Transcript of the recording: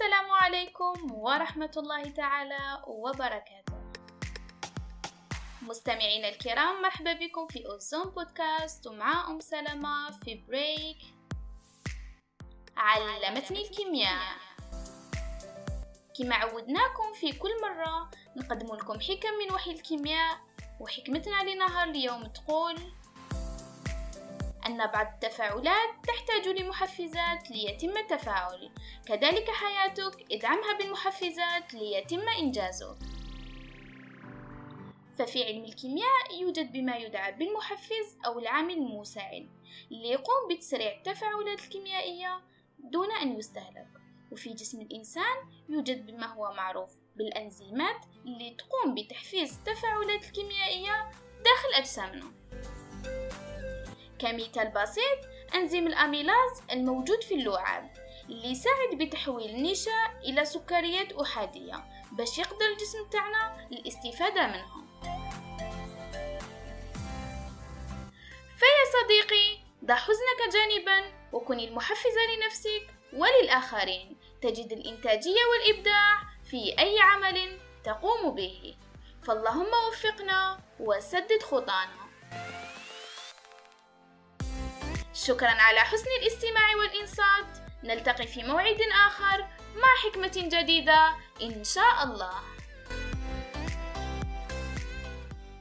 السلام عليكم ورحمة الله تعالى وبركاته. مستمعينا الكرام مرحبا بكم في أوزون بودكاست ومع أم سلمة في بريك. علمتني الكيمياء. كما عودناكم في كل مرة نقدم لكم حكم من وحي الكيمياء وحكمتنا لنهار اليوم تقول أن بعض التفاعلات تحتاج لمحفزات ليتم التفاعل كذلك حياتك ادعمها بالمحفزات ليتم إنجازه. ففي علم الكيمياء يوجد بما يدعى بالمحفز أو العامل المساعد ليقوم بتسريع التفاعلات الكيميائية دون أن يستهلك. وفي جسم الإنسان يوجد بما هو معروف بالأنزيمات اللي تقوم بتحفيز التفاعلات الكيميائية داخل أجسامنا. كمثال بسيط أنزيم الأميلاز الموجود في اللعاب اللي يساعد بتحويل النشا إلى سكريات أحادية باش يقدر الجسم تاعنا الاستفادة منهم. فيا صديقي ضع حزنك جانبا وكن المحفزة لنفسك وللآخرين. تجد الإنتاجية والإبداع في أي عمل تقوم به. فاللهم وفقنا وسدد خطانا. شكرا على حسن الاستماع والإنصات. نلتقي في موعد آخر مع حكمة جديدة إن شاء الله.